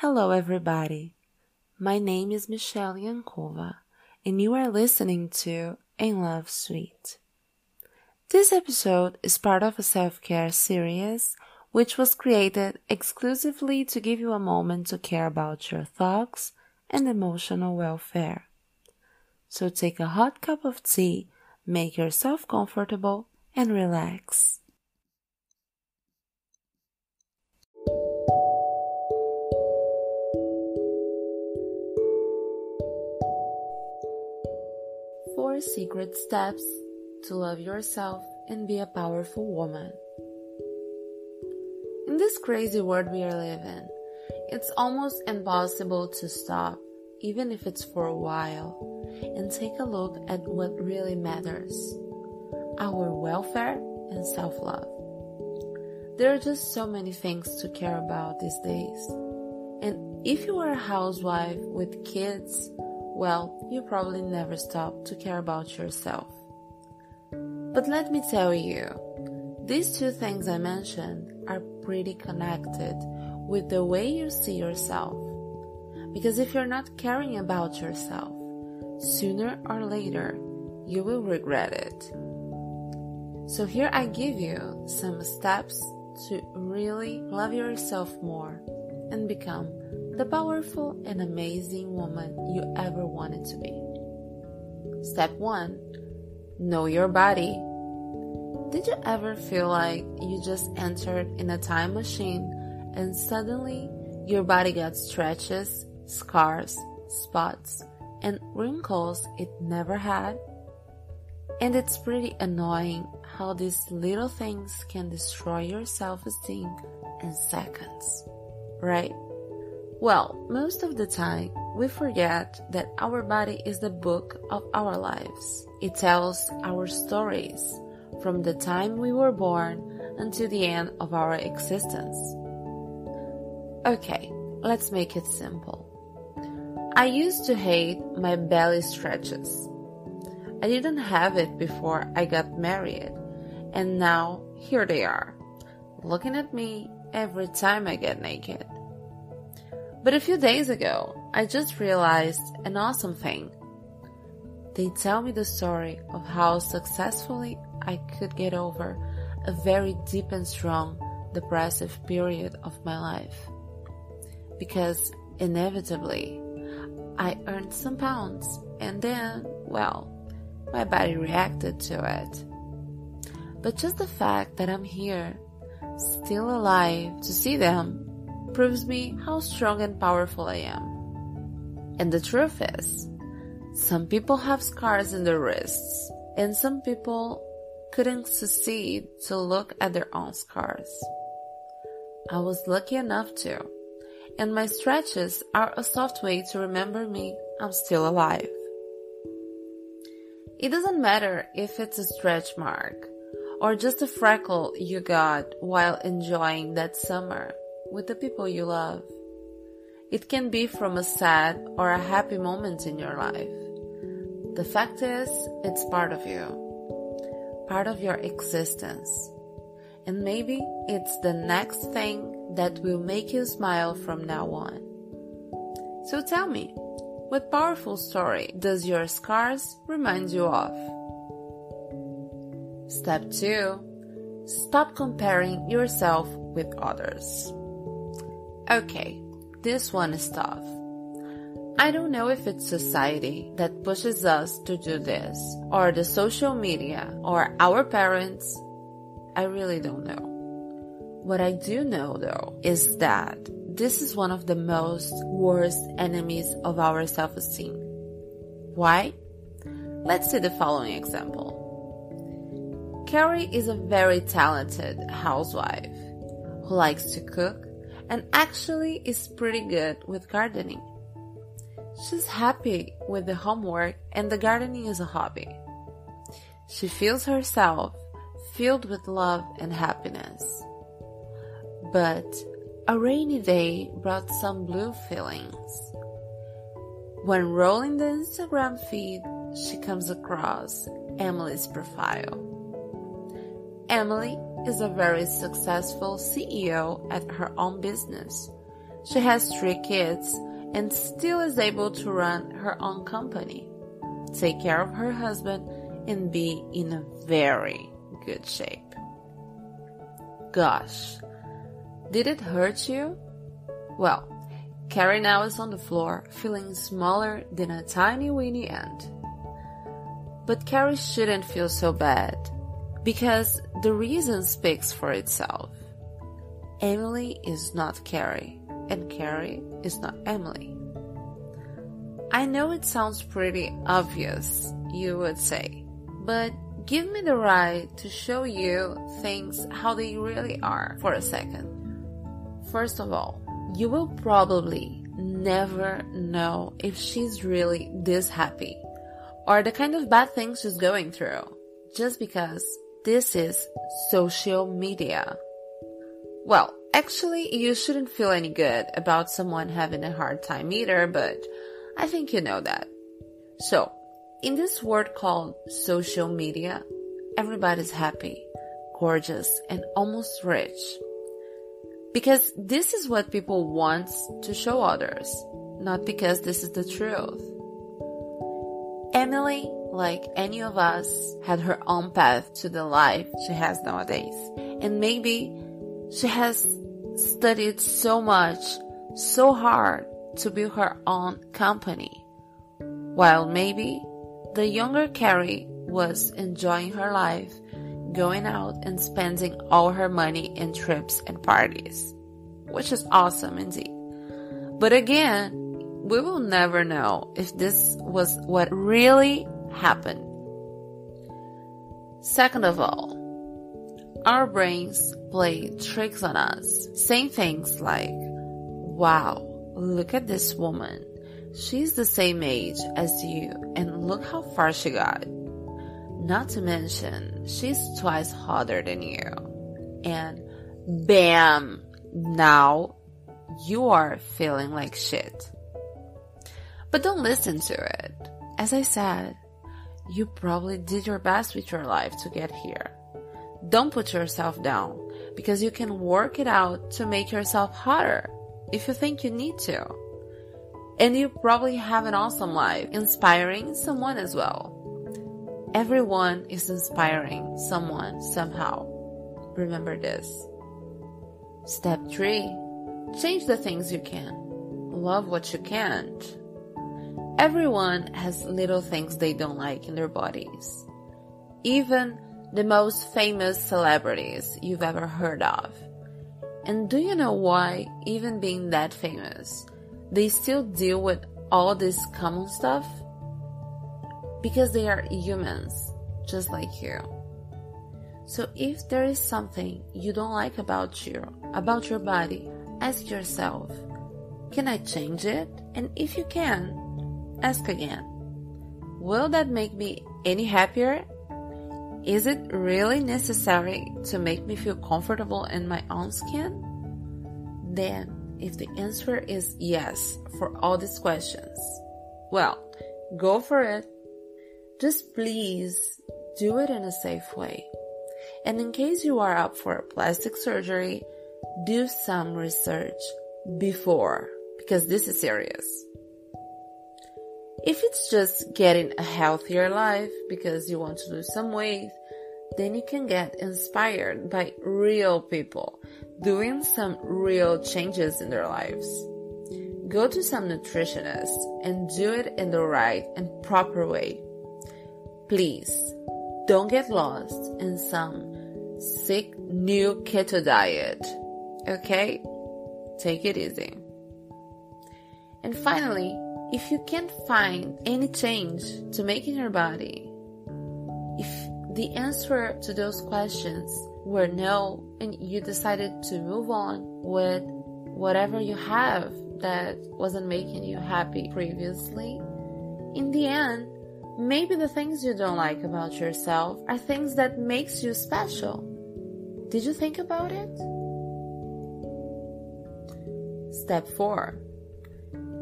Hello, everybody. My name is Michelle Yankova, and you are listening to In Love Suite. This episode is part of a self care series which was created exclusively to give you a moment to care about your thoughts and emotional welfare. So take a hot cup of tea, make yourself comfortable, and relax. Secret steps to love yourself and be a powerful woman. In this crazy world we are living, it's almost impossible to stop, even if it's for a while, and take a look at what really matters our welfare and self love. There are just so many things to care about these days. And if you are a housewife with kids, well, you probably never stop to care about yourself. But let me tell you, these two things I mentioned are pretty connected with the way you see yourself. Because if you're not caring about yourself, sooner or later you will regret it. So here I give you some steps to really love yourself more and become the powerful and amazing woman you ever wanted to be. Step 1 Know your body. Did you ever feel like you just entered in a time machine and suddenly your body got stretches, scars, spots, and wrinkles it never had? And it's pretty annoying how these little things can destroy your self esteem in seconds, right? Well, most of the time, we forget that our body is the book of our lives. It tells our stories from the time we were born until the end of our existence. Okay, let's make it simple. I used to hate my belly stretches. I didn't have it before I got married, and now here they are, looking at me every time I get naked. But a few days ago, I just realized an awesome thing. They tell me the story of how successfully I could get over a very deep and strong depressive period of my life. Because inevitably, I earned some pounds and then, well, my body reacted to it. But just the fact that I'm here, still alive to see them, proves me how strong and powerful I am. And the truth is, some people have scars in their wrists, and some people couldn't succeed to look at their own scars. I was lucky enough to, and my stretches are a soft way to remember me I'm still alive. It doesn't matter if it's a stretch mark or just a freckle you got while enjoying that summer with the people you love. It can be from a sad or a happy moment in your life. The fact is, it's part of you, part of your existence. And maybe it's the next thing that will make you smile from now on. So tell me, what powerful story does your scars remind you of? Step 2 Stop comparing yourself with others. Okay, this one is tough. I don't know if it's society that pushes us to do this, or the social media, or our parents. I really don't know. What I do know though is that this is one of the most worst enemies of our self esteem. Why? Let's see the following example. Carrie is a very talented housewife who likes to cook, and actually is pretty good with gardening. She's happy with the homework and the gardening is a hobby. She feels herself filled with love and happiness. But a rainy day brought some blue feelings. When rolling the Instagram feed, she comes across Emily's profile. Emily is a very successful CEO at her own business, she has three kids and still is able to run her own company, take care of her husband, and be in a very good shape. Gosh, did it hurt you? Well, Carrie now is on the floor, feeling smaller than a tiny weeny ant. But Carrie shouldn't feel so bad, because the reason speaks for itself. Emily is not Carrie, and Carrie is not Emily. I know it sounds pretty obvious, you would say, but give me the right to show you things how they really are for a second. First of all, you will probably never know if she's really this happy or the kind of bad things she's going through just because this is social media. Well, actually, you shouldn't feel any good about someone having a hard time either, but I think you know that. So, in this world called social media, everybody's happy, gorgeous, and almost rich. Because this is what people want to show others, not because this is the truth. Emily, like any of us, had her own path to the life she has nowadays. And maybe she has studied so much, so hard to build her own company. While maybe the younger Carrie was enjoying her life, going out and spending all her money in trips and parties, which is awesome indeed. But again, we will never know if this was what really happened. Second of all, our brains play tricks on us, saying things like, wow, look at this woman. She's the same age as you, and look how far she got. Not to mention, she's twice hotter than you. And bam! Now you are feeling like shit. But don't listen to it. As I said, you probably did your best with your life to get here. Don't put yourself down because you can work it out to make yourself hotter if you think you need to. And you probably have an awesome life, inspiring someone as well. Everyone is inspiring someone somehow. Remember this. Step 3. Change the things you can. Love what you can't. Everyone has little things they don't like in their bodies. Even the most famous celebrities you've ever heard of. And do you know why, even being that famous, they still deal with all this common stuff? Because they are humans, just like you. So if there is something you don't like about you, about your body, ask yourself, can I change it? And if you can, ask again. Will that make me any happier? Is it really necessary to make me feel comfortable in my own skin? Then if the answer is yes for all these questions, well, go for it. Just please do it in a safe way. And in case you are up for plastic surgery, do some research before because this is serious. If it's just getting a healthier life because you want to lose some weight, then you can get inspired by real people doing some real changes in their lives. Go to some nutritionists and do it in the right and proper way. Please don't get lost in some sick new keto diet. Okay? Take it easy. And finally, if you can't find any change to make in your body, if the answer to those questions were no and you decided to move on with whatever you have that wasn't making you happy previously, in the end, maybe the things you don't like about yourself are things that makes you special. Did you think about it? Step 4.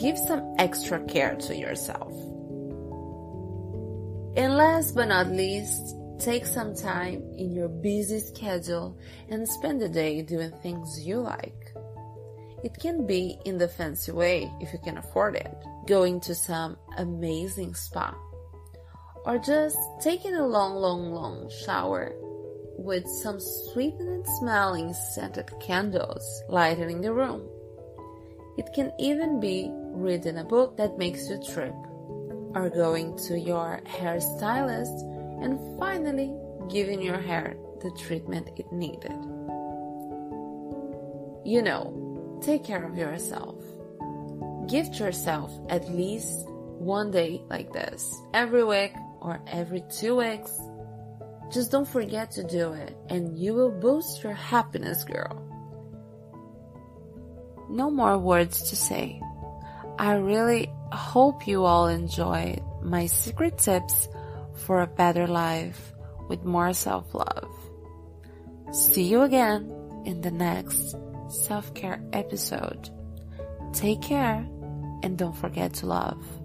Give some extra care to yourself. And last but not least, Take some time in your busy schedule and spend the day doing things you like. It can be in the fancy way if you can afford it, going to some amazing spa, or just taking a long, long, long shower with some sweet and smelling scented candles lighting the room. It can even be reading a book that makes you trip, or going to your hairstylist and finally giving your hair the treatment it needed. You know, Take care of yourself. Gift yourself at least one day like this every week or every two weeks. Just don't forget to do it and you will boost your happiness, girl. No more words to say. I really hope you all enjoyed my secret tips for a better life with more self love. See you again in the next self care episode. Take care and don't forget to love.